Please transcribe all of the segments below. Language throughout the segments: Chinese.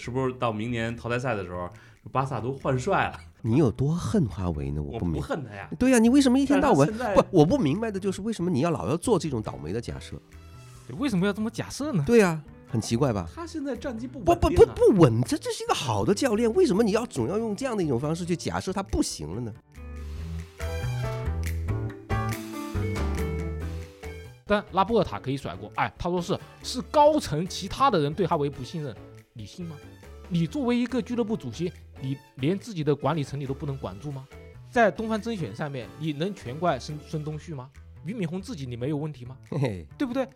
是不是到明年淘汰赛的时候，巴萨都换帅了？你有多恨华为呢？我不明。恨他呀。对呀，你为什么一天到晚不？我不明白的就是为什么你要老要做这种倒霉的假设？为什么要这么假设呢？对呀，很奇怪吧？他现在战绩不不不不稳，这这是一个好的教练，为什么你要总要用这样的一种方式去假设他不行了呢？但拉波尔塔可以甩锅，哎，他说是是高层其他的人对哈维不信任，你信吗？你作为一个俱乐部主席，你连自己的管理层你都不能管住吗？在东方甄选上面，你能全怪孙孙东旭吗？俞敏洪自己你没有问题吗？嘿嘿，对不对？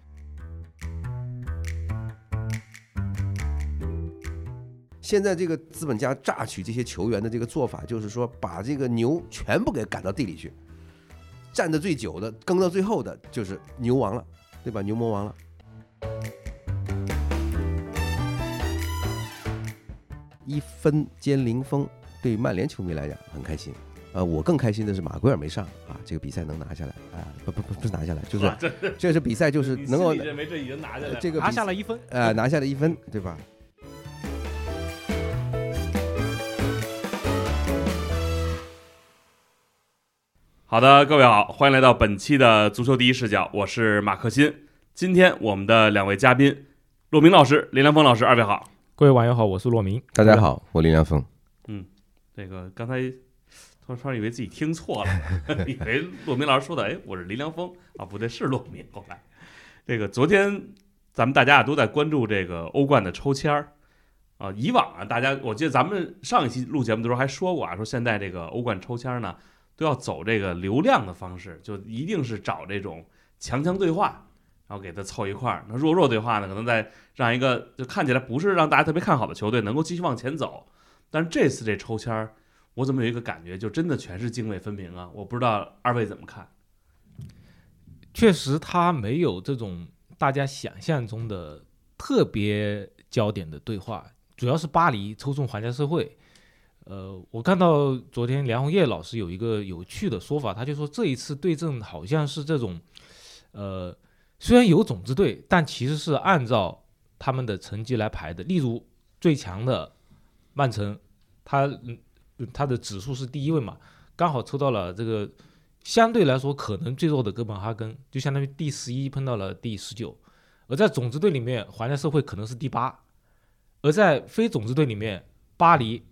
现在这个资本家榨取这些球员的这个做法，就是说把这个牛全部给赶到地里去，站得最久的、耕到最后的，就是牛王了，对吧？牛魔王了。一分兼零封，对于曼联球迷来讲很开心。呃，我更开心的是马圭尔没上啊，这个比赛能拿下来啊、不不不不是拿下来，就是这这是比赛就是能够认为这已经拿下来这个拿下了一分，呃拿下了一分，对吧？好的，各位好，欢迎来到本期的足球第一视角，我是马克新。今天我们的两位嘉宾，骆明老师、林良峰老师，二位好。各位网友好，我是骆明。大家好，我林良峰。嗯。这个刚才突然突然以为自己听错了，以为骆明老师说的，哎，我是林良峰啊，不对，是骆明。后来，这个昨天咱们大家啊都在关注这个欧冠的抽签儿啊，以往啊大家我记得咱们上一期录节目的时候还说过啊，说现在这个欧冠抽签儿呢都要走这个流量的方式，就一定是找这种强强对话。然后给他凑一块儿，那弱弱对话呢，可能再让一个就看起来不是让大家特别看好的球队能够继续往前走，但是这次这抽签儿，我怎么有一个感觉，就真的全是泾渭分明啊！我不知道二位怎么看？确实，他没有这种大家想象中的特别焦点的对话，主要是巴黎抽中皇家社会。呃，我看到昨天梁红叶老师有一个有趣的说法，他就说这一次对阵好像是这种，呃，虽然有种子队，但其实是按照他们的成绩来排的。例如最强的曼城，他嗯他的指数是第一位嘛，刚好抽到了这个相对来说可能最弱的哥本哈根，就相当于第十一碰到了第十九，而在种子队里面，皇家社会可能是第八，而在非种子队里面，巴黎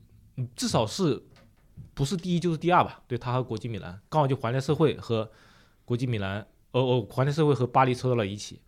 至少是不是第一就是第二吧？对，他和国际米兰刚好就皇家社会和国际米兰，哦哦，环球社会和巴黎凑到了一起。